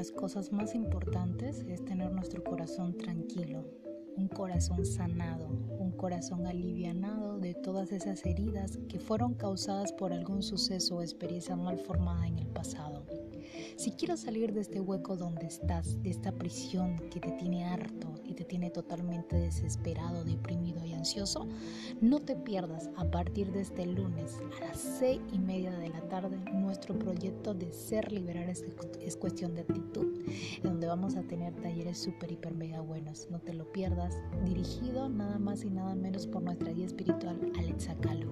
las cosas más importantes es tener nuestro corazón tranquilo, un corazón sanado, un corazón alivianado de todas esas heridas que fueron causadas por algún suceso o experiencia mal formada en el pasado. Si quieres salir de este hueco donde estás, de esta prisión que te tiene harto y te tiene totalmente desesperado, deprimido no te pierdas a partir de este lunes a las seis y media de la tarde nuestro proyecto de Ser Liberar es, es cuestión de actitud, donde vamos a tener talleres súper, hiper, mega buenos. No te lo pierdas, dirigido nada más y nada menos por nuestra guía espiritual Alexa Calo.